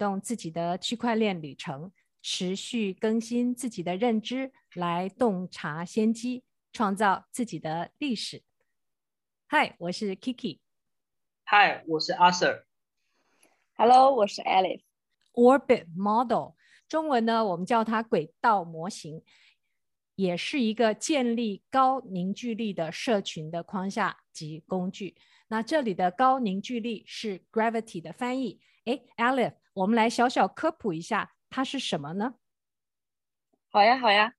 动自己的区块链旅程，持续更新自己的认知，来洞察先机，创造自己的历史。嗨，我是 Kiki。嗨，我是阿 Sir。Hello，我是 Alice。Orbit Model，中文呢，我们叫它轨道模型，也是一个建立高凝聚力的社群的框架及工具。那这里的高凝聚力是 Gravity 的翻译。哎，Alice，我们来小小科普一下，它是什么呢？好呀，好呀。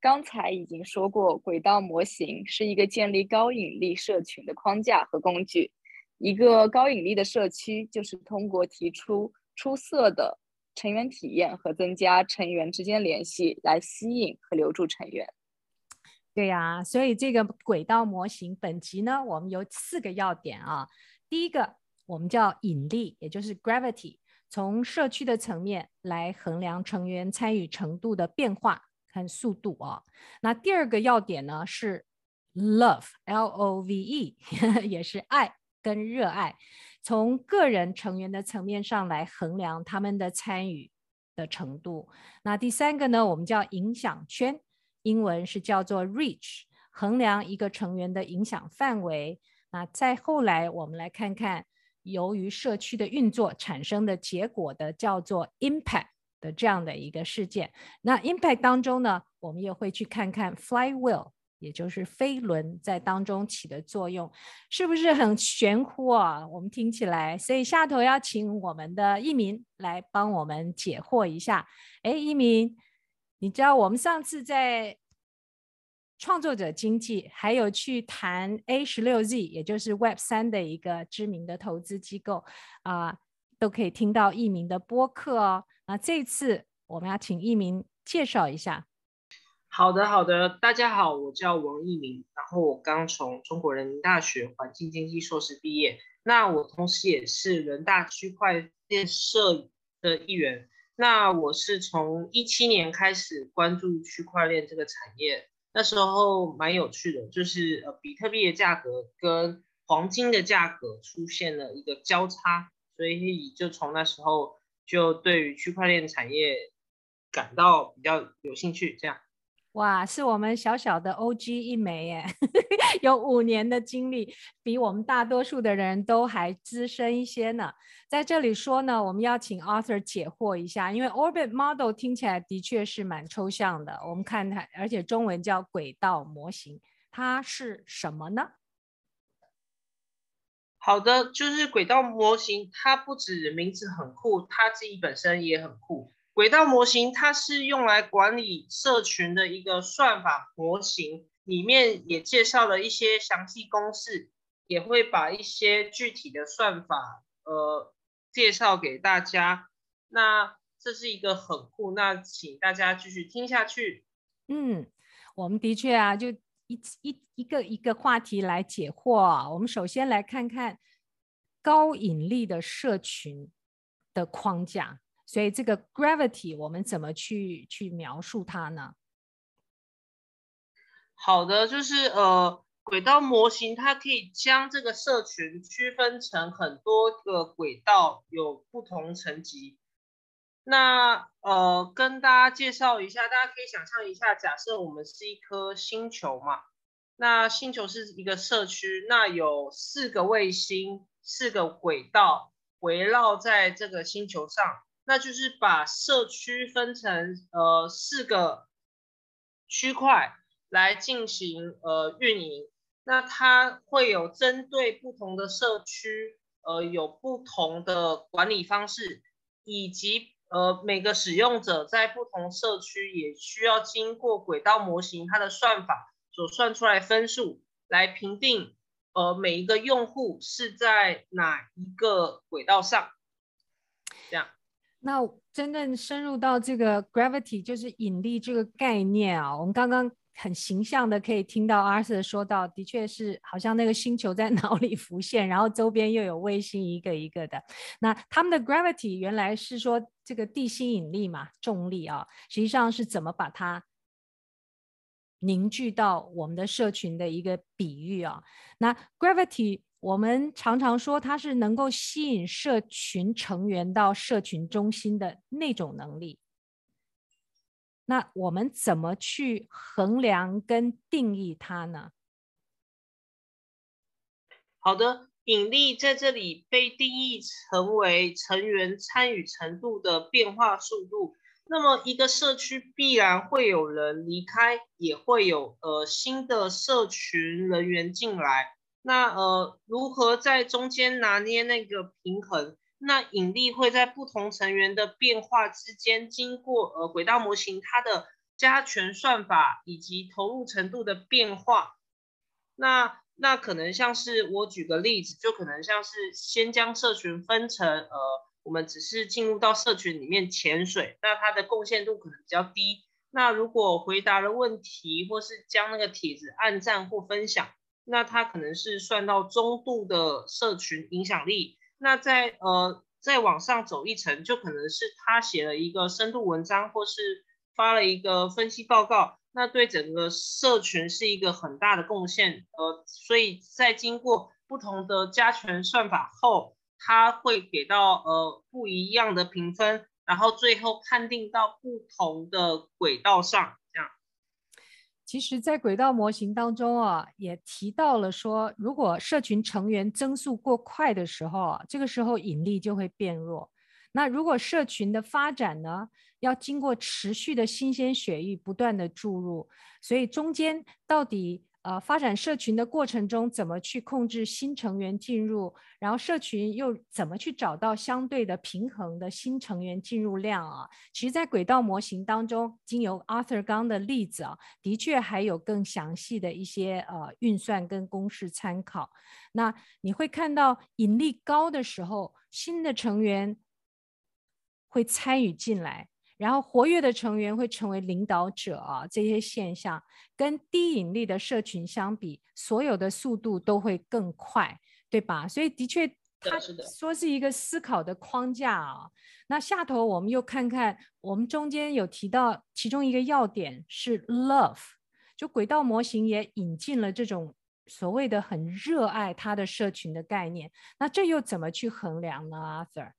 刚才已经说过，轨道模型是一个建立高引力社群的框架和工具。一个高引力的社区就是通过提出出色的成员体验和增加成员之间联系来吸引和留住成员。对呀，所以这个轨道模型本集呢，我们有四个要点啊。第一个，我们叫引力，也就是 gravity，从社区的层面来衡量成员参与程度的变化。看速度啊，那第二个要点呢是 love，L O V E，也是爱跟热爱，从个人成员的层面上来衡量他们的参与的程度。那第三个呢，我们叫影响圈，英文是叫做 reach，衡量一个成员的影响范围。那再后来，我们来看看由于社区的运作产生的结果的叫做 impact。的这样的一个事件，那 impact 当中呢，我们也会去看看 flywheel，也就是飞轮在当中起的作用，是不是很玄乎啊？我们听起来，所以下头要请我们的一鸣来帮我们解惑一下。哎，一鸣，你知道我们上次在创作者经济，还有去谈 A 十六 Z，也就是 Web 三的一个知名的投资机构啊、都可以听到一鸣的播客哦。那这次我们要请一鸣介绍一下。好的，好的，大家好，我叫王一鸣，然后我刚从中国人民大学环境经济硕士毕业。那我同时也是人大区块链社的一员。那我是从一七年开始关注区块链这个产业，那时候蛮有趣的，就是呃比特币的价格跟黄金的价格出现了一个交叉，所以就从那时候。就对于区块链产业感到比较有兴趣，这样。哇，是我们小小的 OG 一枚耶，有五年的经历，比我们大多数的人都还资深一些呢。在这里说呢，我们要请 Arthur 解惑一下，因为 Orbit Model 听起来的确是蛮抽象的。我们看它，而且中文叫轨道模型，它是什么呢？好的，就是轨道模型，它不止名字很酷，它自己本身也很酷。轨道模型它是用来管理社群的一个算法模型，里面也介绍了一些详细公式，也会把一些具体的算法呃介绍给大家。那这是一个很酷，那请大家继续听下去。嗯，我们的确啊，就。一一一个一个话题来解惑啊，我们首先来看看高引力的社群的框架。所以这个 gravity 我们怎么去去描述它呢？好的，就是呃，轨道模型它可以将这个社群区分成很多个轨道，有不同层级。那呃，跟大家介绍一下，大家可以想象一下，假设我们是一颗星球嘛，那星球是一个社区，那有四个卫星，四个轨道围绕在这个星球上，那就是把社区分成呃四个区块来进行呃运营，那它会有针对不同的社区，呃有不同的管理方式，以及。呃，每个使用者在不同社区也需要经过轨道模型它的算法所算出来分数来评定，呃，每一个用户是在哪一个轨道上，这样。那真正深入到这个 gravity 就是引力这个概念啊，我们刚刚。很形象的可以听到 Arthur 说到，的确是好像那个星球在 脑里浮现，然后周边又有卫星一个一个的。那他们的 gravity 原来是说这个地心引力嘛，重力啊，实际上是怎么把它凝聚到我们的社群的一个比喻啊。那 gravity 我们常常说它是能够吸引社群成员到社群中心的那种能力。那我们怎么去衡量跟定义它呢？好的，引力在这里被定义成为成员参与程度的变化速度。那么一个社区必然会有人离开，也会有呃新的社群人员进来。那呃如何在中间拿捏那个平衡？那引力会在不同成员的变化之间，经过呃轨道模型它的加权算法以及投入程度的变化。那那可能像是我举个例子，就可能像是先将社群分成呃，我们只是进入到社群里面潜水，那它的贡献度可能比较低。那如果回答了问题，或是将那个帖子按赞或分享，那它可能是算到中度的社群影响力。那在呃再往上走一层，就可能是他写了一个深度文章，或是发了一个分析报告，那对整个社群是一个很大的贡献。呃，所以在经过不同的加权算法后，他会给到呃不一样的评分，然后最后判定到不同的轨道上。其实，在轨道模型当中啊，也提到了说，如果社群成员增速过快的时候啊，这个时候引力就会变弱。那如果社群的发展呢，要经过持续的新鲜血液不断的注入，所以中间到底。呃，发展社群的过程中，怎么去控制新成员进入？然后社群又怎么去找到相对的平衡的新成员进入量啊？其实，在轨道模型当中，经由 Arthur 刚的例子啊，的确还有更详细的一些呃运算跟公式参考。那你会看到引力高的时候，新的成员会参与进来。然后活跃的成员会成为领导者啊，这些现象跟低引力的社群相比，所有的速度都会更快，对吧？所以的确，他说是一个思考的框架啊。那下头我们又看看，我们中间有提到其中一个要点是 love，就轨道模型也引进了这种所谓的很热爱他的社群的概念。那这又怎么去衡量呢，Arthur？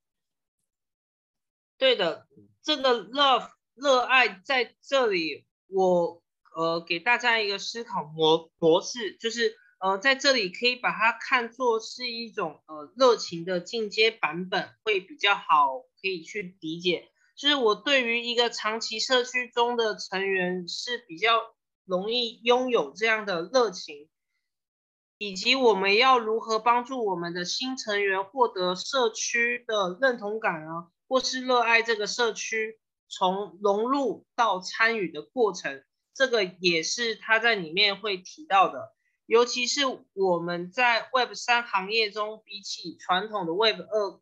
对的，这个 love 热爱在这里，我呃给大家一个思考模模式，就是呃在这里可以把它看作是一种呃热情的进阶版本，会比较好可以去理解。就是我对于一个长期社区中的成员是比较容易拥有这样的热情，以及我们要如何帮助我们的新成员获得社区的认同感啊？或是热爱这个社区，从融入到参与的过程，这个也是他在里面会提到的。尤其是我们在 Web 三行业中，比起传统的 Web 二，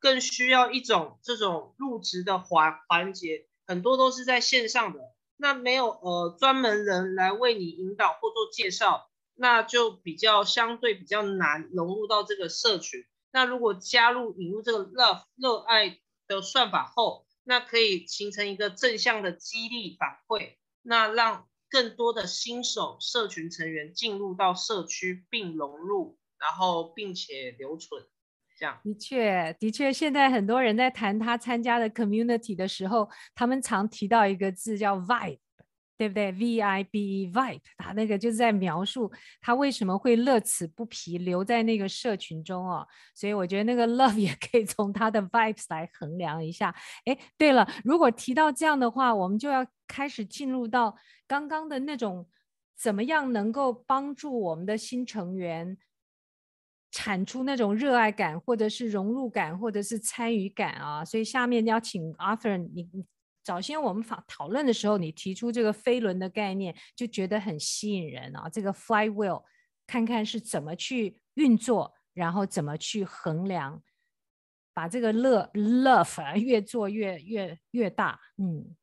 更需要一种这种入职的环环节，很多都是在线上的。那没有呃专门人来为你引导或做介绍，那就比较相对比较难融入到这个社群。那如果加入引入这个 Love 热爱。的算法后，那可以形成一个正向的激励反馈，那让更多的新手社群成员进入到社区并融入，然后并且留存，这样。的确，的确，现在很多人在谈他参加的 community 的时候，他们常提到一个字叫 vibe。对不对？V I B E vibe，他那个就是在描述他为什么会乐此不疲留在那个社群中哦。所以我觉得那个 love 也可以从他的 vibes 来衡量一下。哎，对了，如果提到这样的话，我们就要开始进入到刚刚的那种怎么样能够帮助我们的新成员产出那种热爱感，或者是融入感，或者是参与感啊。所以下面要请 Arthur 你。早先我们讨讨论的时候，你提出这个飞轮的概念，就觉得很吸引人啊。这个 flywheel，看看是怎么去运作，然后怎么去衡量，把这个 love love 越做越越越大。嗯，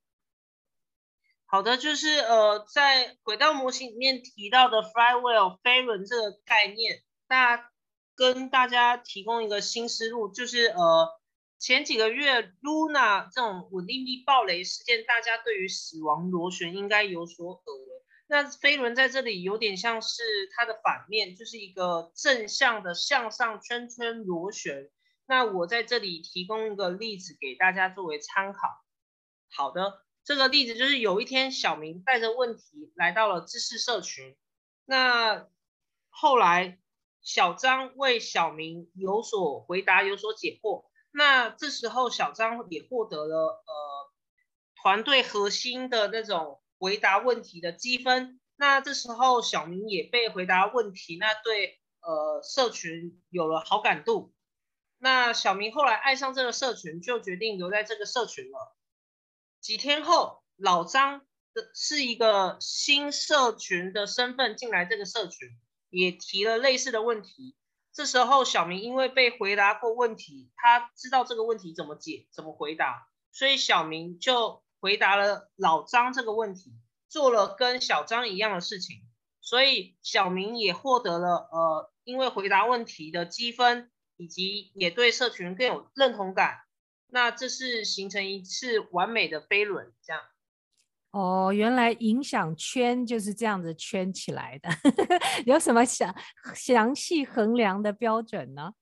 好的，就是呃，在轨道模型里面提到的 flywheel 飞轮这个概念，大跟大家提供一个新思路，就是呃。前几个月，Luna 这种稳定币暴雷事件，大家对于死亡螺旋应该有所耳闻。那飞轮在这里有点像是它的反面，就是一个正向的向上圈圈螺旋。那我在这里提供一个例子给大家作为参考。好的，这个例子就是有一天小明带着问题来到了知识社群，那后来小张为小明有所回答，有所解惑。那这时候小张也获得了呃团队核心的那种回答问题的积分。那这时候小明也被回答问题，那对呃社群有了好感度。那小明后来爱上这个社群，就决定留在这个社群了。几天后，老张的是一个新社群的身份进来这个社群，也提了类似的问题。这时候，小明因为被回答过问题，他知道这个问题怎么解、怎么回答，所以小明就回答了老张这个问题，做了跟小张一样的事情。所以小明也获得了呃，因为回答问题的积分。以及也对社群更有认同感，那这是形成一次完美的飞轮，这样。哦，原来影响圈就是这样子圈起来的，有什么详详细衡量的标准呢？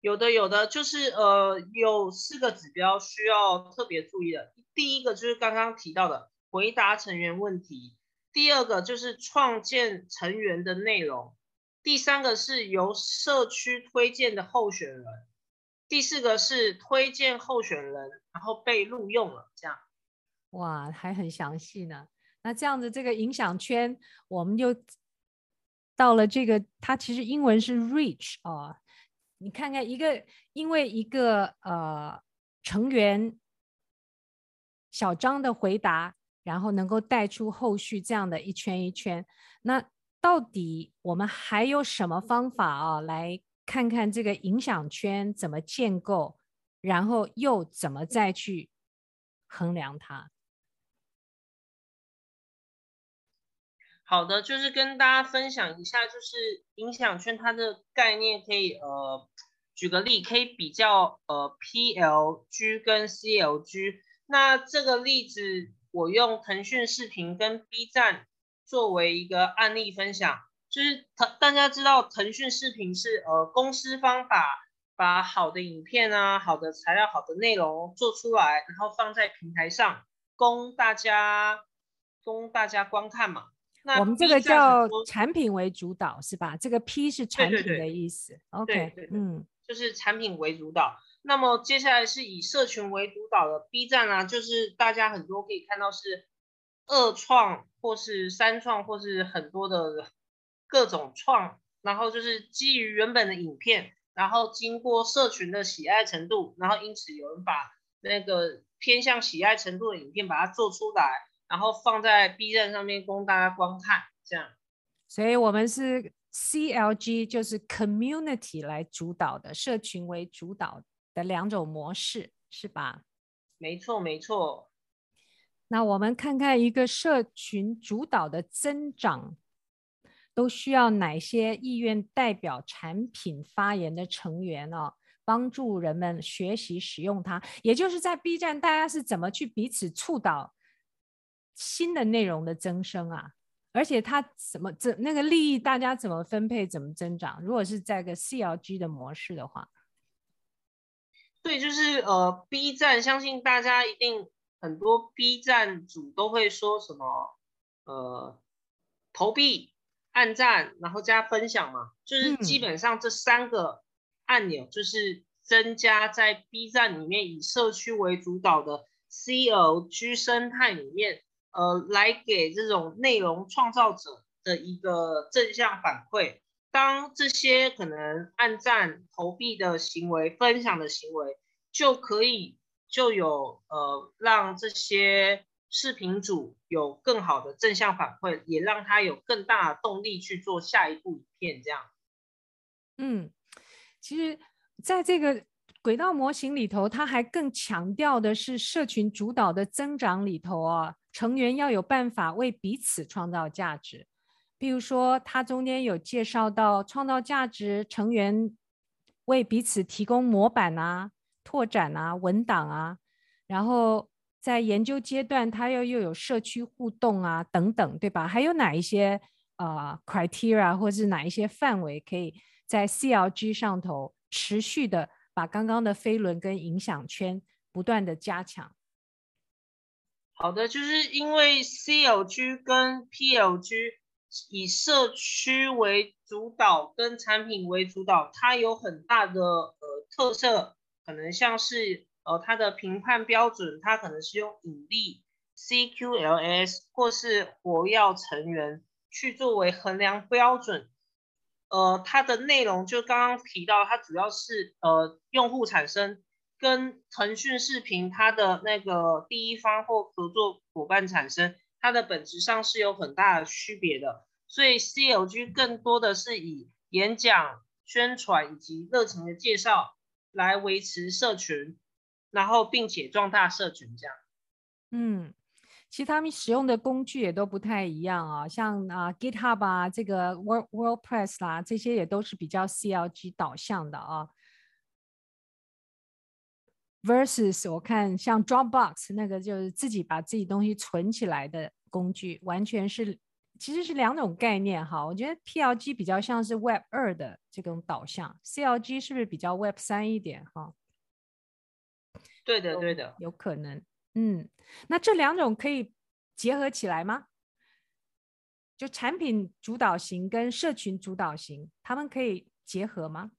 有的，有的，就是呃，有四个指标需要特别注意的。第一个就是刚刚提到的回答成员问题，第二个就是创建成员的内容。第三个是由社区推荐的候选人，第四个是推荐候选人，然后被录用了，这样。哇，还很详细呢。那这样子，这个影响圈，我们就到了这个，它其实英文是 reach 哦。你看看一个，因为一个呃成员小张的回答，然后能够带出后续这样的一圈一圈，那。到底我们还有什么方法啊？来看看这个影响圈怎么建构，然后又怎么再去衡量它？好的，就是跟大家分享一下，就是影响圈它的概念，可以呃举个例，可以比较呃 PLG 跟 CLG。那这个例子我用腾讯视频跟 B 站。作为一个案例分享，就是腾大家知道腾讯视频是呃公司方法把好的影片啊、好的材料、好的内容做出来，然后放在平台上供大家供大家观看嘛。那我们这个叫产品为主导是吧？这个 P 是产品的意思。OK，对对对嗯，就是产品为主导。那么接下来是以社群为主导的 B 站啊，就是大家很多可以看到是。二创或是三创或是很多的各种创，然后就是基于原本的影片，然后经过社群的喜爱程度，然后因此有人把那个偏向喜爱程度的影片把它做出来，然后放在 B 站上面供大家观看，这样。所以我们是 CLG，就是 Community 来主导的，社群为主导的两种模式，是吧？没错，没错。那我们看看一个社群主导的增长，都需要哪些意愿代表产品发言的成员哦，帮助人们学习使用它。也就是在 B 站，大家是怎么去彼此触导新的内容的增生啊？而且它怎么怎那个利益，大家怎么分配，怎么增长？如果是在个 CLG 的模式的话，对，就是呃，B 站相信大家一定。很多 B 站主都会说什么，呃，投币、按赞，然后加分享嘛，就是基本上这三个按钮就是增加在 B 站里面以社区为主导的 CLG 生态里面，呃，来给这种内容创造者的一个正向反馈。当这些可能按赞、投币的行为、分享的行为就可以。就有呃，让这些视频主有更好的正向反馈，也让他有更大的动力去做下一部影片。这样，嗯，其实在这个轨道模型里头，它还更强调的是社群主导的增长里头啊，成员要有办法为彼此创造价值。比如说，它中间有介绍到创造价值，成员为彼此提供模板啊。拓展啊，文档啊，然后在研究阶段，它又又有社区互动啊等等，对吧？还有哪一些呃 criteria 或是哪一些范围可以在 CLG 上头持续的把刚刚的飞轮跟影响圈不断的加强？好的，就是因为 CLG 跟 PLG 以社区为主导，跟产品为主导，它有很大的呃特色，可能像是呃它的评判标准，它可能是用引力 CQLS 或是活跃成员去作为衡量标准。呃，它的内容就刚刚提到，它主要是呃用户产生。跟腾讯视频它的那个第一方或合作伙伴产生，它的本质上是有很大的区别的。所以 CLG 更多的是以演讲、宣传以及热情的介绍来维持社群，然后并且壮大社群这样。嗯，其实他们使用的工具也都不太一样啊，像啊 GitHub 啊，这个 Word WordPress 啦，这些也都是比较 CLG 导向的啊。Versus 我看像 Dropbox 那个就是自己把自己东西存起来的工具，完全是其实是两种概念哈。我觉得 PLG 比较像是 Web 二的这种导向，CLG 是不是比较 Web 三一点哈？对的，对的，有可能。嗯，那这两种可以结合起来吗？就产品主导型跟社群主导型，他们可以结合吗？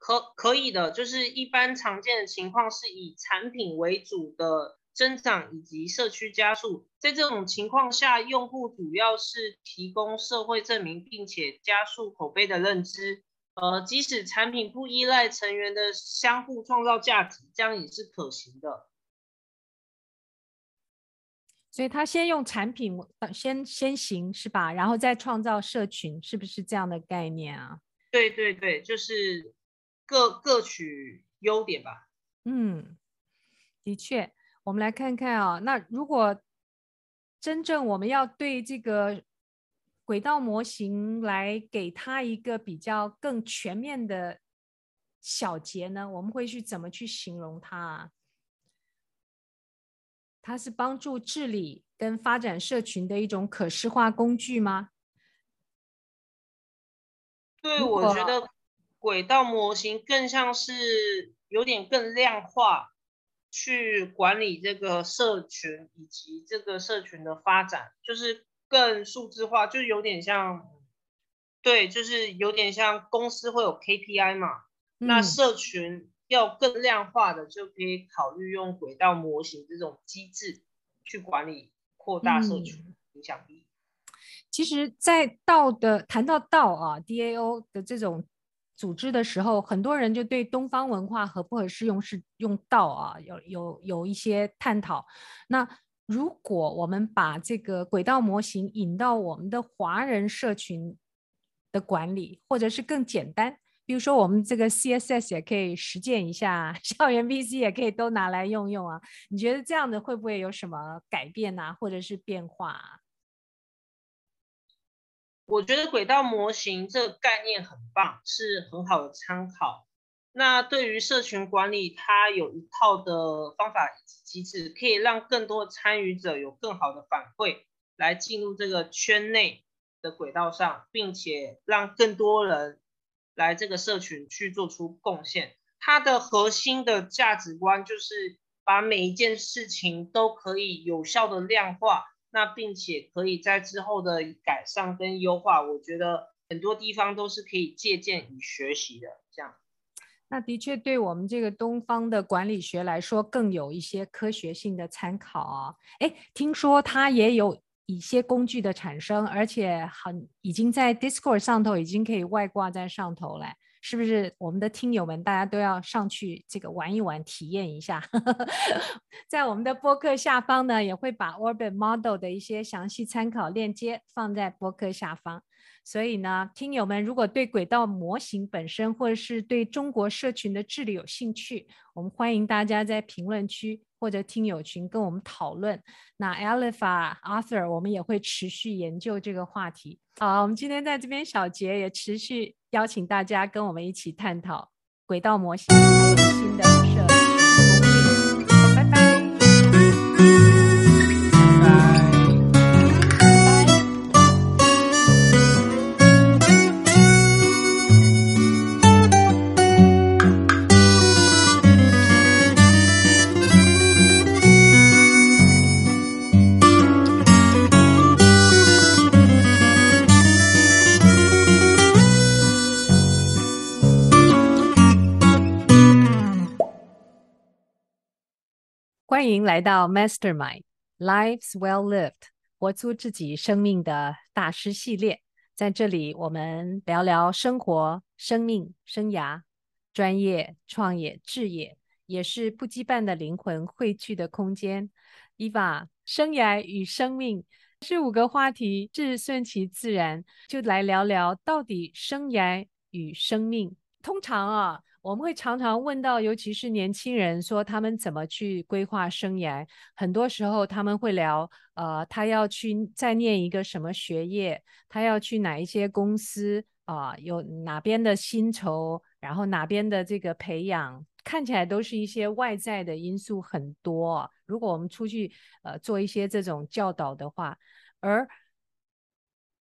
可可以的，就是一般常见的情况是以产品为主的增长以及社区加速。在这种情况下，用户主要是提供社会证明，并且加速口碑的认知。呃，即使产品不依赖成员的相互创造价值，这样也是可行的。所以他先用产品先先行是吧？然后再创造社群，是不是这样的概念啊？对对对，就是。各各取优点吧。嗯，的确，我们来看看啊。那如果真正我们要对这个轨道模型来给它一个比较更全面的小结呢，我们会去怎么去形容它啊？它是帮助治理跟发展社群的一种可视化工具吗？对，我觉得。轨道模型更像是有点更量化，去管理这个社群以及这个社群的发展，就是更数字化，就有点像，对，就是有点像公司会有 KPI 嘛，嗯、那社群要更量化的，就可以考虑用轨道模型这种机制去管理，扩大社群影响力。嗯、其实，在道的谈到道啊，DAO 的这种。组织的时候，很多人就对东方文化合不合适用是用道啊，有有有一些探讨。那如果我们把这个轨道模型引到我们的华人社群的管理，或者是更简单，比如说我们这个 CSS 也可以实践一下，校园 VC 也可以都拿来用用啊。你觉得这样的会不会有什么改变啊，或者是变化？我觉得轨道模型这个概念很棒，是很好的参考。那对于社群管理，它有一套的方法以及机制，可以让更多参与者有更好的反馈，来进入这个圈内的轨道上，并且让更多人来这个社群去做出贡献。它的核心的价值观就是把每一件事情都可以有效的量化。那并且可以在之后的改善跟优化，我觉得很多地方都是可以借鉴与学习的。这样，那的确对我们这个东方的管理学来说，更有一些科学性的参考啊。哎，听说它也有一些工具的产生，而且很已经在 Discord 上头已经可以外挂在上头了。是不是我们的听友们大家都要上去这个玩一玩，体验一下？在我们的播客下方呢，也会把 Orbit Model 的一些详细参考链接放在播客下方。所以呢，听友们如果对轨道模型本身，或者是对中国社群的治理有兴趣，我们欢迎大家在评论区或者听友群跟我们讨论。那 Aleph、Arthur，我们也会持续研究这个话题。好，我们今天在这边小结也持续。邀请大家跟我们一起探讨轨道模型，还有新的设计。欢迎来到 Mastermind Lives Well Lived，活出自己生命的大师系列。在这里，我们聊聊生活、生命、生涯、专业、创业、志业，也是不羁绊的灵魂汇聚的空间。Eva，生涯与生命是五个话题，是顺其自然，就来聊聊到底生涯与生命。通常啊。我们会常常问到，尤其是年轻人，说他们怎么去规划生涯。很多时候他们会聊，呃，他要去再念一个什么学业，他要去哪一些公司啊，有哪边的薪酬，然后哪边的这个培养，看起来都是一些外在的因素很多。如果我们出去呃做一些这种教导的话，而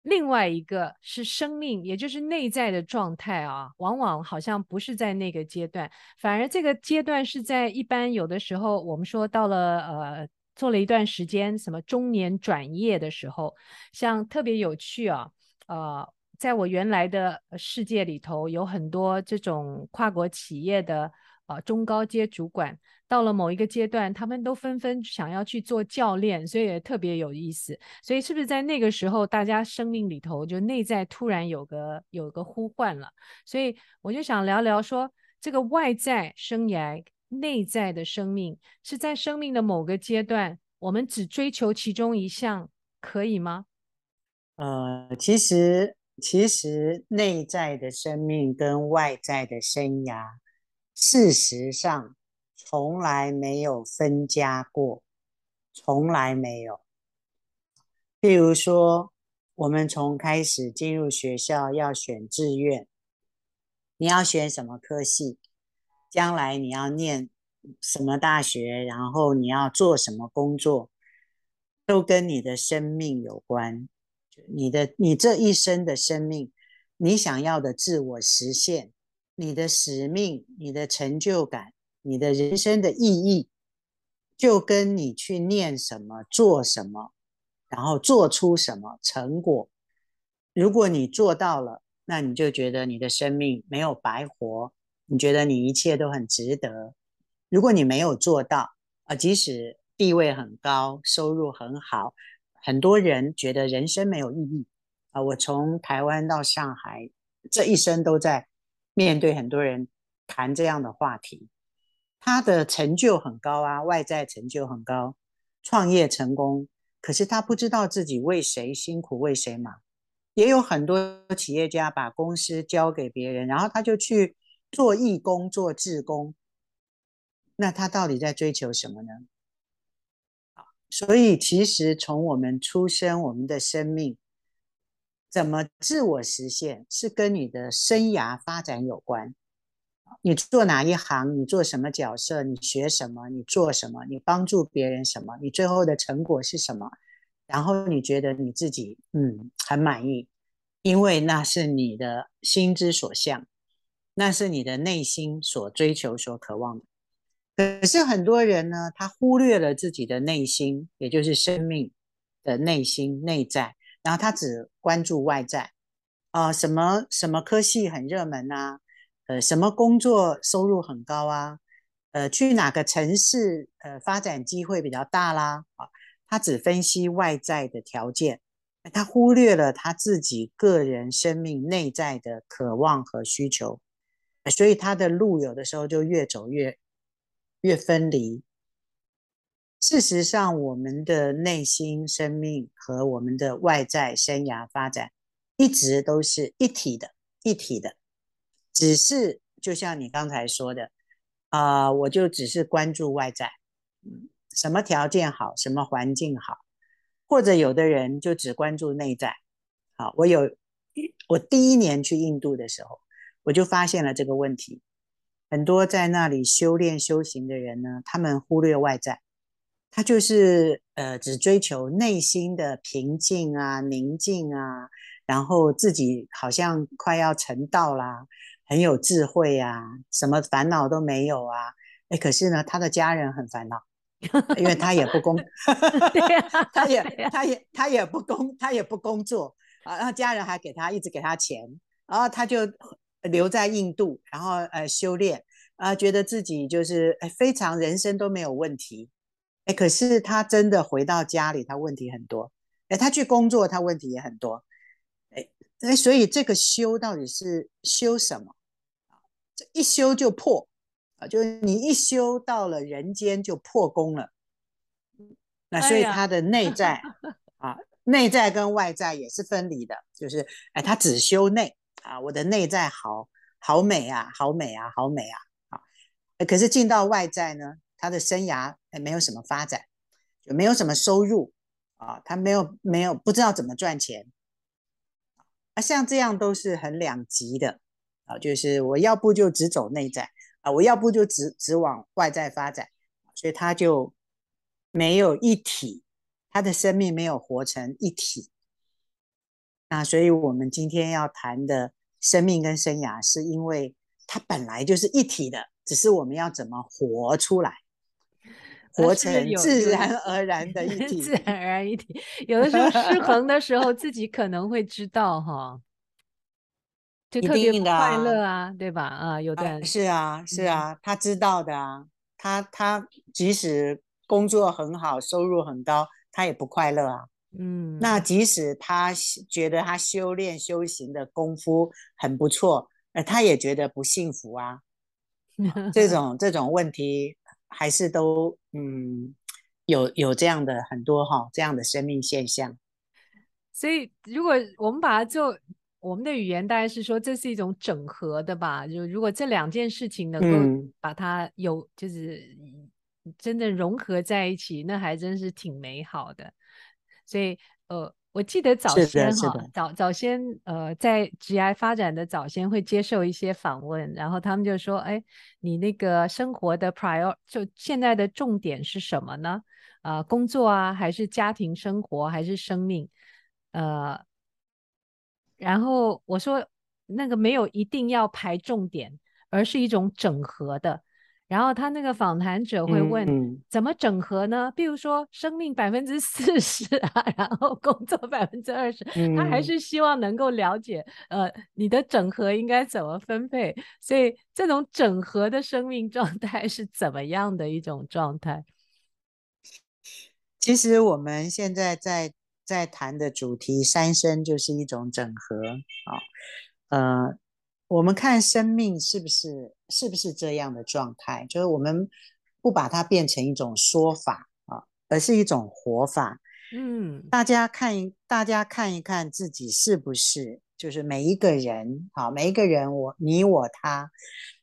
另外一个是生命，也就是内在的状态啊，往往好像不是在那个阶段，反而这个阶段是在一般有的时候，我们说到了呃，做了一段时间什么中年转业的时候，像特别有趣啊，呃，在我原来的世界里头，有很多这种跨国企业的。啊，中高阶主管到了某一个阶段，他们都纷纷想要去做教练，所以也特别有意思。所以是不是在那个时候，大家生命里头就内在突然有个有个呼唤了？所以我就想聊聊说，这个外在生涯、内在的生命是在生命的某个阶段，我们只追求其中一项，可以吗？呃，其实其实内在的生命跟外在的生涯。事实上，从来没有分家过，从来没有。譬如说，我们从开始进入学校要选志愿，你要选什么科系，将来你要念什么大学，然后你要做什么工作，都跟你的生命有关。你的你这一生的生命，你想要的自我实现。你的使命、你的成就感、你的人生的意义，就跟你去念什么、做什么，然后做出什么成果。如果你做到了，那你就觉得你的生命没有白活，你觉得你一切都很值得。如果你没有做到，啊，即使地位很高、收入很好，很多人觉得人生没有意义。啊，我从台湾到上海，这一生都在。面对很多人谈这样的话题，他的成就很高啊，外在成就很高，创业成功，可是他不知道自己为谁辛苦为谁忙。也有很多企业家把公司交给别人，然后他就去做义工、做志工，那他到底在追求什么呢？所以其实从我们出生，我们的生命。怎么自我实现是跟你的生涯发展有关。你做哪一行，你做什么角色，你学什么，你做什么，你帮助别人什么，你最后的成果是什么？然后你觉得你自己嗯很满意，因为那是你的心之所向，那是你的内心所追求、所渴望的。可是很多人呢，他忽略了自己的内心，也就是生命的内心内在。然后他只关注外在，啊、什么什么科系很热门啊，呃，什么工作收入很高啊，呃，去哪个城市，呃，发展机会比较大啦，啊，他只分析外在的条件，他忽略了他自己个人生命内在的渴望和需求，所以他的路有的时候就越走越越分离。事实上，我们的内心生命和我们的外在生涯发展一直都是一体的，一体的。只是就像你刚才说的，啊、我就只是关注外在，嗯，什么条件好，什么环境好，或者有的人就只关注内在。好，我有我第一年去印度的时候，我就发现了这个问题。很多在那里修炼修行的人呢，他们忽略外在。他就是呃，只追求内心的平静啊、宁静啊，然后自己好像快要成道啦，很有智慧啊，什么烦恼都没有啊。哎，可是呢，他的家人很烦恼，因为他也不工，他也他也他也不工，他也不工作啊，然后家人还给他一直给他钱，然后他就留在印度，然后呃修炼啊，觉得自己就是哎非常人生都没有问题。哎，可是他真的回到家里，他问题很多。哎，他去工作，他问题也很多。哎，哎，所以这个修到底是修什么？这一修就破啊，就是你一修到了人间就破功了。那所以他的内在、哎、啊，内在跟外在也是分离的，就是哎，他只修内啊，我的内在好好美啊，好美啊，好美啊，啊，可是进到外在呢，他的生涯哎没有什么发展，就没有什么收入啊，他没有没有不知道怎么赚钱啊，像这样都是很两极的啊，就是我要不就只走内在啊，我要不就只只往外在发展，所以他就。没有一体，他的生命没有活成一体。那所以，我们今天要谈的生命跟生涯，是因为它本来就是一体的，只是我们要怎么活出来，活成自然而然的一 体，自然而然一体。有的时候失衡的时候，自己可能会知道哈，就特别快乐啊，对吧？啊，有的是啊，是啊，他知道的啊，他他即使。工作很好，收入很高，他也不快乐啊。嗯，那即使他觉得他修炼修行的功夫很不错，呃，他也觉得不幸福啊。这种这种问题还是都嗯有有这样的很多哈、哦、这样的生命现象。所以，如果我们把它做我们的语言，大概是说这是一种整合的吧？就如果这两件事情能够把它有、嗯、就是。真的融合在一起，那还真是挺美好的。所以，呃，我记得早先哈，早早先呃，在职涯发展的早先会接受一些访问，然后他们就说：“哎，你那个生活的 prior 就现在的重点是什么呢？啊、呃，工作啊，还是家庭生活，还是生命？呃，然后我说那个没有一定要排重点，而是一种整合的。”然后他那个访谈者会问：嗯、怎么整合呢？比如说生命百分之四十啊，然后工作百分之二十，他还是希望能够了解，呃，你的整合应该怎么分配。所以这种整合的生命状态 是怎么样的一种状态？其实我们现在在在谈的主题“三生”就是一种整合啊，呃。我们看生命是不是是不是这样的状态？就是我们不把它变成一种说法啊，而是一种活法。嗯，大家看一，大家看一看自己是不是，就是每一个人好，每一个人，我你我他，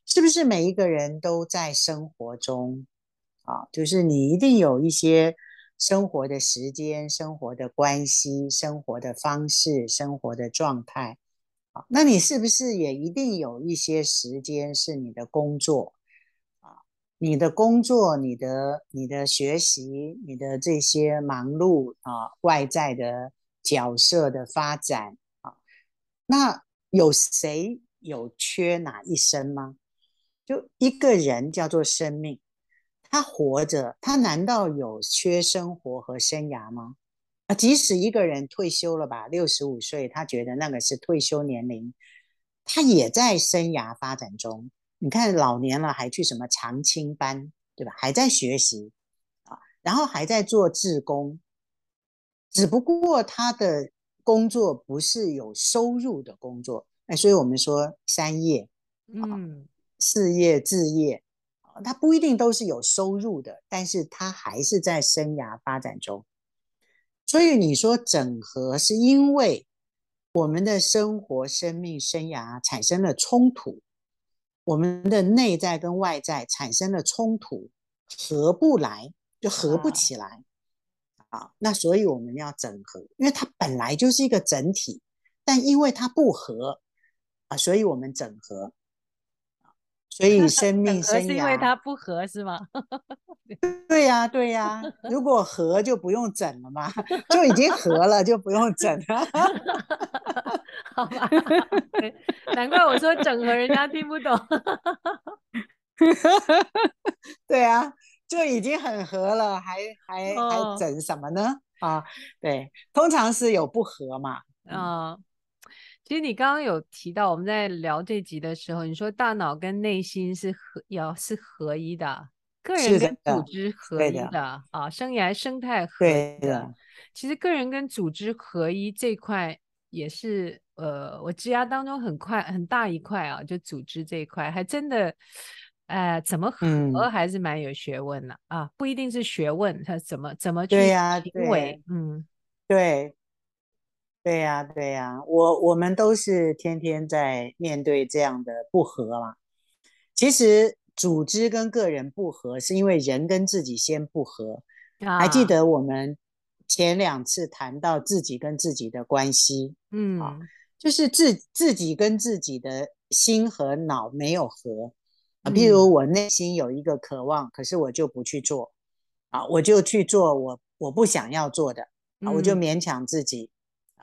是不是每一个人都在生活中啊？就是你一定有一些生活的时间、生活的关系、生活的方式、生活的状态。那你是不是也一定有一些时间是你的工作啊？你的工作、你的、你的学习、你的这些忙碌啊，外在的角色的发展啊，那有谁有缺哪一生吗？就一个人叫做生命，他活着，他难道有缺生活和生涯吗？啊，即使一个人退休了吧，六十五岁，他觉得那个是退休年龄，他也在生涯发展中。你看，老年了还去什么长青班，对吧？还在学习啊，然后还在做志工，只不过他的工作不是有收入的工作。哎，所以我们说三业，嗯，事业、置业，他不一定都是有收入的，但是他还是在生涯发展中。所以你说整合，是因为我们的生活、生命、生涯产生了冲突，我们的内在跟外在产生了冲突，合不来，就合不起来。啊，那所以我们要整合，因为它本来就是一个整体，但因为它不合啊，所以我们整合。所以 生命生涯是因为它不合是吗？对呀、啊，对呀、啊。如果合就不用整了嘛，就已经合了就不用整了。好吧，难怪我说整合人家听不懂。对啊，就已经很合了，还还还整什么呢？啊，对，通常是有不合嘛。嗯。其实你刚刚有提到，我们在聊这集的时候，你说大脑跟内心是合，要是合一的。个人跟组织合一的，的啊，生涯生态合一的。的其实个人跟组织合一这块也是呃，我职涯当中很快很大一块啊，就组织这一块还真的，呃，怎么合还是蛮有学问的、嗯、啊，不一定是学问，他怎么怎么去行为，嗯，对，对呀，对呀，我我们都是天天在面对这样的不和嘛，其实。组织跟个人不和，是因为人跟自己先不和。啊、还记得我们前两次谈到自己跟自己的关系，嗯，啊，就是自自己跟自己的心和脑没有和啊。譬如我内心有一个渴望，可是我就不去做啊，我就去做我我不想要做的啊，我就勉强自己，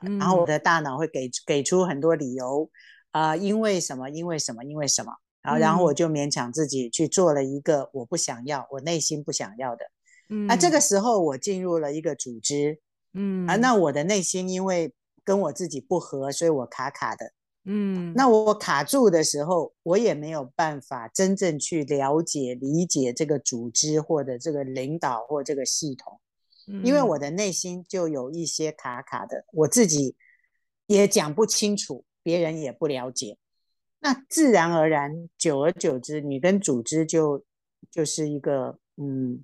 嗯、然后我的大脑会给给出很多理由啊，因为什么？因为什么？因为什么？然后，然后我就勉强自己去做了一个我不想要、我内心不想要的。嗯，啊，这个时候我进入了一个组织，嗯，啊，那我的内心因为跟我自己不合，所以我卡卡的。嗯，那我卡住的时候，我也没有办法真正去了解、理解这个组织或者这个领导或这个系统，因为我的内心就有一些卡卡的，我自己也讲不清楚，别人也不了解。那自然而然，久而久之，你跟组织就就是一个嗯，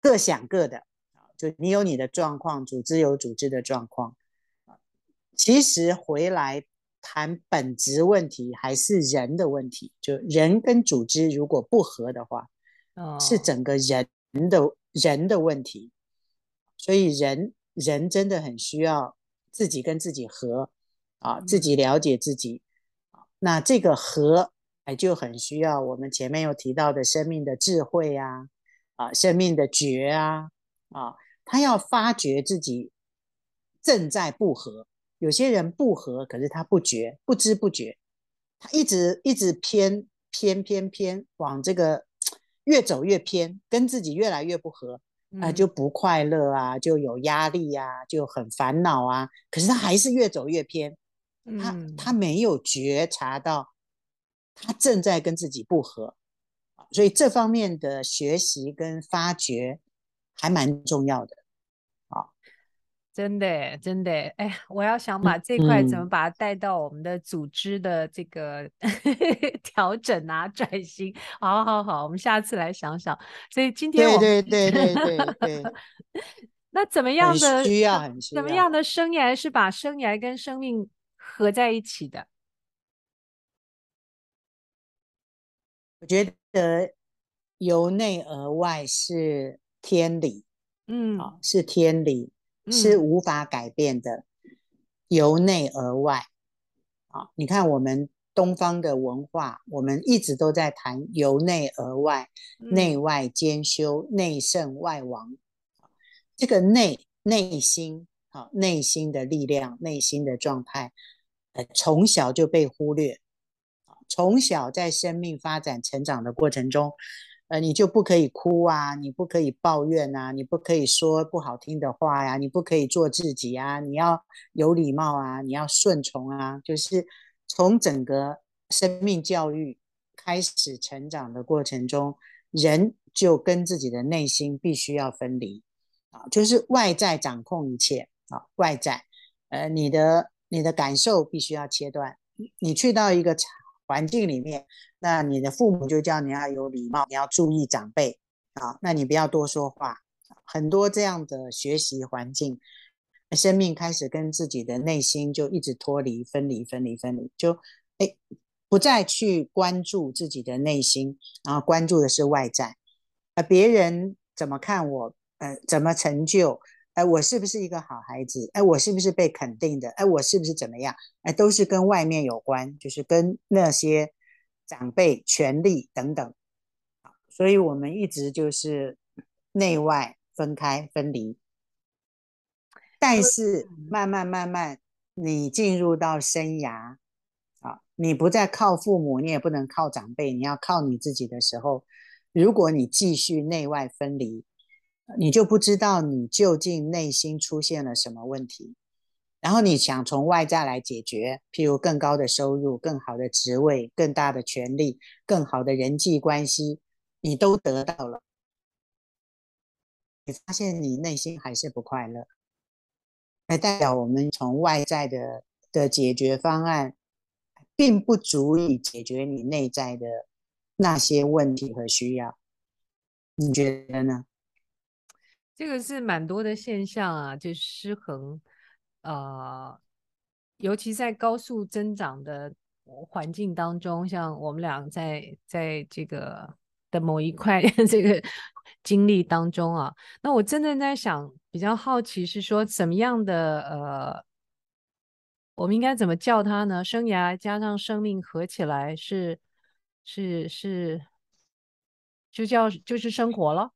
各想各的啊，就你有你的状况，组织有组织的状况。其实回来谈本质问题，还是人的问题。就人跟组织如果不合的话，哦，是整个人的人的问题。所以人人真的很需要自己跟自己和啊，自己了解自己。那这个和，哎，就很需要我们前面有提到的生命的智慧啊，啊，生命的觉啊，啊，他要发觉自己正在不和。有些人不和，可是他不觉，不知不觉，他一直一直偏偏偏偏往这个 越走越偏，跟自己越来越不合，啊，就不快乐啊，就有压力啊，就很烦恼啊。可是他还是越走越偏。他他没有觉察到，他正在跟自己不合，所以这方面的学习跟发掘还蛮重要的。啊，真的真的，哎，我要想把这块怎么把它带到我们的组织的这个 调整啊、转型。好好好，我们下次来想想。所以今天我对对对对对对，那怎么样的需要很需要怎么样的生涯是把生涯跟生命合在一起的，我觉得由内而外是天理，嗯，啊，是天理，是无法改变的。嗯、由内而外，啊，你看我们东方的文化，我们一直都在谈由内而外，嗯、内外兼修，内圣外王。这个内内心，啊，内心的力量，内心的状态。从小就被忽略，从小在生命发展成长的过程中，呃，你就不可以哭啊，你不可以抱怨啊，你不可以说不好听的话呀，你不可以做自己啊，你要有礼貌啊，你要顺从啊，就是从整个生命教育开始成长的过程中，人就跟自己的内心必须要分离啊，就是外在掌控一切啊，外在，呃，你的。你的感受必须要切断。你去到一个环境里面，那你的父母就叫你要有礼貌，你要注意长辈啊，那你不要多说话。很多这样的学习环境，生命开始跟自己的内心就一直脱离、分离、分离、分离，就哎，不再去关注自己的内心，然后关注的是外在，呃，别人怎么看我，呃，怎么成就。哎，我是不是一个好孩子？哎，我是不是被肯定的？哎，我是不是怎么样？哎，都是跟外面有关，就是跟那些长辈、权力等等。所以我们一直就是内外分开、分离。但是慢慢慢慢，你进入到生涯，啊，你不再靠父母，你也不能靠长辈，你要靠你自己的时候，如果你继续内外分离。你就不知道你究竟内心出现了什么问题，然后你想从外在来解决，譬如更高的收入、更好的职位、更大的权力、更好的人际关系，你都得到了，你发现你内心还是不快乐，那代表我们从外在的的解决方案，并不足以解决你内在的那些问题和需要。你觉得呢？这个是蛮多的现象啊，就失衡，呃，尤其在高速增长的环境当中，像我们俩在在这个的某一块 这个经历当中啊，那我真的在想，比较好奇是说，怎么样的呃，我们应该怎么叫它呢？生涯加上生命合起来是是是，就叫就是生活了。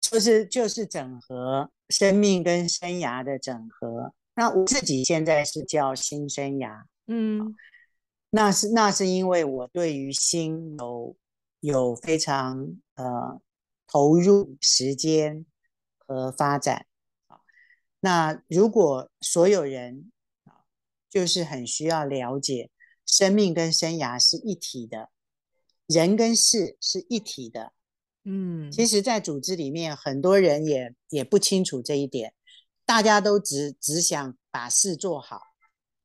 就是就是整合生命跟生涯的整合。那我自己现在是叫新生涯，嗯，那是那是因为我对于心有有非常呃投入时间和发展。那如果所有人啊，就是很需要了解生命跟生涯是一体的，人跟事是一体的。嗯，其实，在组织里面，很多人也也不清楚这一点，大家都只只想把事做好，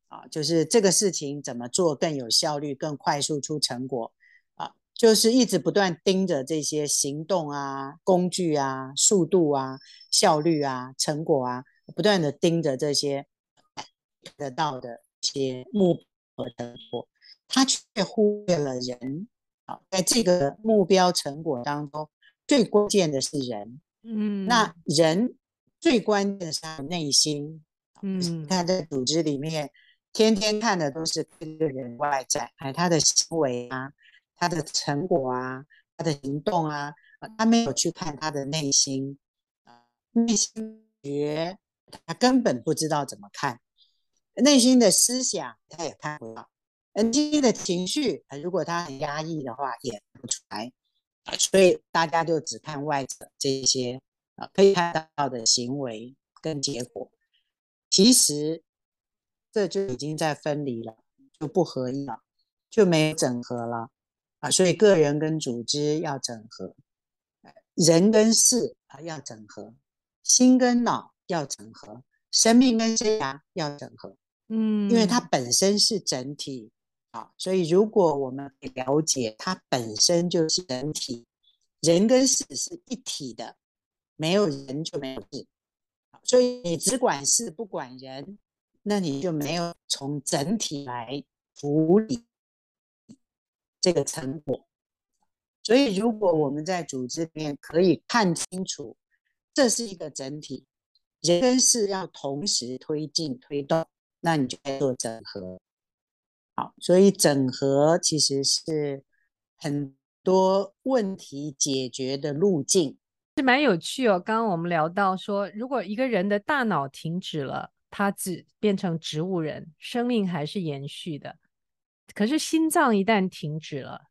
啊，就是这个事情怎么做更有效率、更快速出成果，啊，就是一直不断盯着这些行动啊、工具啊、速度啊、效率啊、成果啊，不断的盯着这些得到的一些目标成果，他却忽略了人。在这个目标成果当中，最关键的是人。嗯，那人最关键的是他的内心。嗯，你看在组织里面，天天看的都是这个人外在，哎，他的行为啊，他的成果啊，他的行动啊，他没有去看他的内心。啊，内心觉他根本不知道怎么看，内心的思想他也看不到。人心的情绪，如果他很压抑的话，也看不出来。所以大家就只看外在这些啊，可以看到的行为跟结果。其实这就已经在分离了，就不合一了，就没有整合了啊。所以个人跟组织要整合，人跟事啊要整合，心跟脑要整合，生命跟生涯要整合。嗯，因为它本身是整体。好，所以如果我们了解它本身就是整体，人跟事是一体的，没有人就没有事。所以你只管事不管人，那你就没有从整体来处理这个成果。所以如果我们在组织里面可以看清楚，这是一个整体，人跟事要同时推进推动，那你就该做整合。所以整合其实是很多问题解决的路径，是蛮有趣哦。刚刚我们聊到说，如果一个人的大脑停止了，他只变成植物人，生命还是延续的。可是心脏一旦停止了，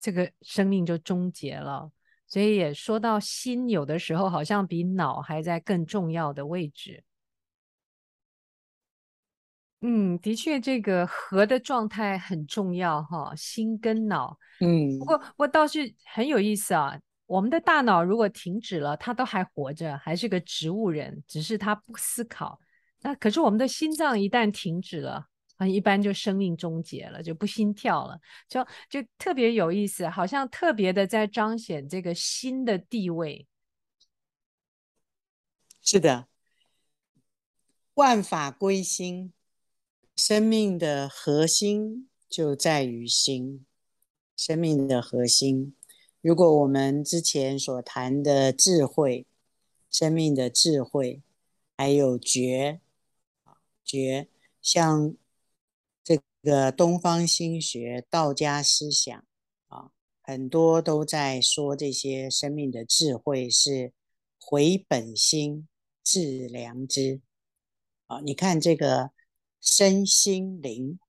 这个生命就终结了。所以也说到心，有的时候好像比脑还在更重要的位置。嗯，的确，这个和的状态很重要哈，心跟脑。嗯，不过不过倒是很有意思啊。我们的大脑如果停止了，它都还活着，还是个植物人，只是它不思考。那可是我们的心脏一旦停止了，啊，一般就生命终结了，就不心跳了，就就特别有意思，好像特别的在彰显这个心的地位。是的，万法归心。生命的核心就在于心。生命的核心，如果我们之前所谈的智慧、生命的智慧，还有觉，觉，像这个东方心学、道家思想啊，很多都在说这些生命的智慧是回本心、致良知。啊，你看这个。身心灵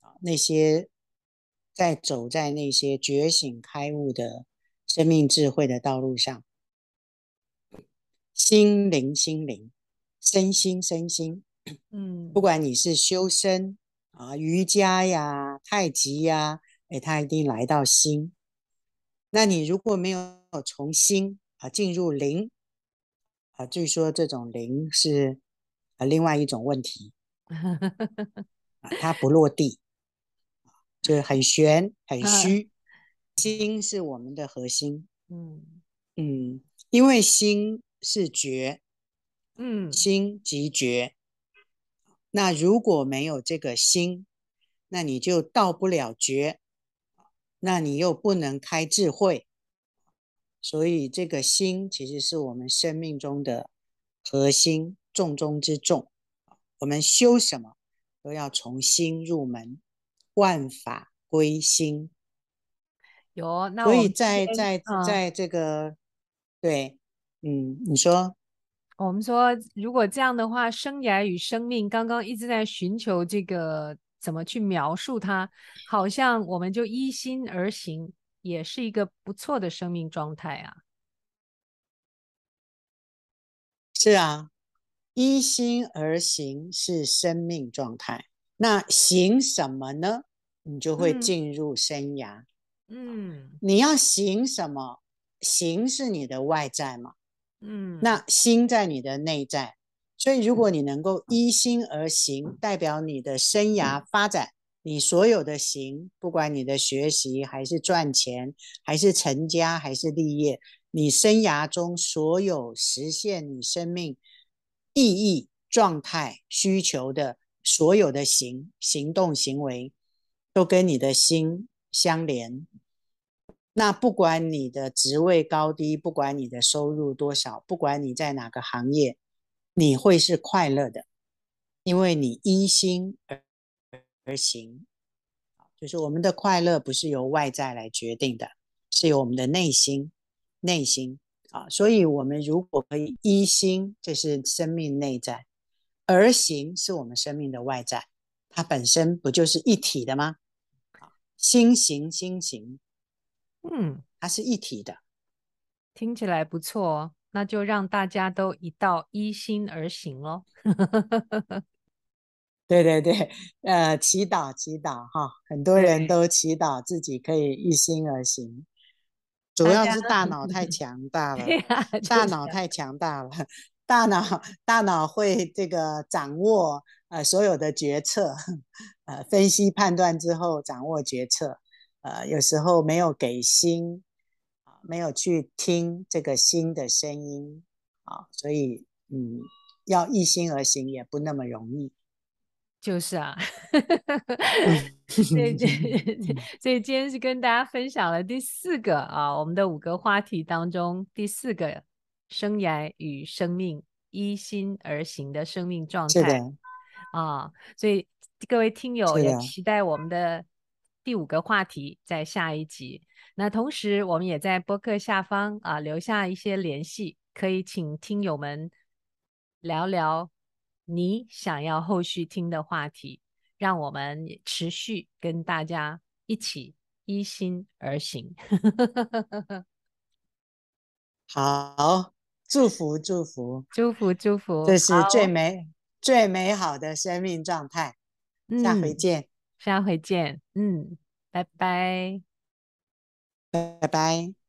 啊，那些在走在那些觉醒开悟的生命智慧的道路上，心灵心灵，身心身心，嗯，不管你是修身啊、瑜伽呀、太极呀，哎，他一定来到心。那你如果没有从心啊进入灵啊，据说这种灵是啊另外一种问题啊，它不落地，就是很玄很虚。心是我们的核心，嗯嗯，因为心是觉，嗯，心即觉。那如果没有这个心，那你就到不了觉，那你又不能开智慧。所以这个心其实是我们生命中的核心，重中之重。我们修什么都要从心入门，万法归心。有，那所以在在在这个，嗯、对，嗯，你说，我们说如果这样的话，生涯与生命刚刚一直在寻求这个怎么去描述它，好像我们就依心而行，也是一个不错的生命状态啊。是啊，依心而行是生命状态。那行什么呢？你就会进入生涯。嗯嗯，你要行什么？行是你的外在嘛，嗯，那心在你的内在，所以如果你能够依心而行，代表你的生涯发展，你所有的行，不管你的学习还是赚钱，还是成家，还是立业，你生涯中所有实现你生命意义、状态、需求的所有的行行动行为，都跟你的心相连，那不管你的职位高低，不管你的收入多少，不管你在哪个行业，你会是快乐的，因为你依心而而行。就是我们的快乐不是由外在来决定的，是由我们的内心，内心啊。所以，我们如果可以一心，这是生命内在，而行是我们生命的外在，它本身不就是一体的吗？心行心行，嗯，它是一体的，听起来不错。那就让大家都一道一心而行喽。对对对，呃，祈祷祈祷哈，很多人都祈祷自己可以一心而行，主要是大脑 太强大了，大脑太强大了，大脑大脑会这个掌握。呃，所有的决策，呃，分析判断之后掌握决策，呃，有时候没有给心，啊，没有去听这个心的声音，啊，所以，嗯，要一心而行也不那么容易。就是啊，所以所以今天是跟大家分享了第四个啊，我们的五个话题当中第四个，生涯与生命依心而行的生命状态。啊，所以各位听友也期待我们的第五个话题在下一集。那同时，我们也在播客下方啊留下一些联系，可以请听友们聊聊你想要后续听的话题，让我们持续跟大家一起依心而行。好，祝福祝福祝福祝福，这是最美。最美好的生命状态，下回见，嗯、下回见，嗯，拜拜，拜拜。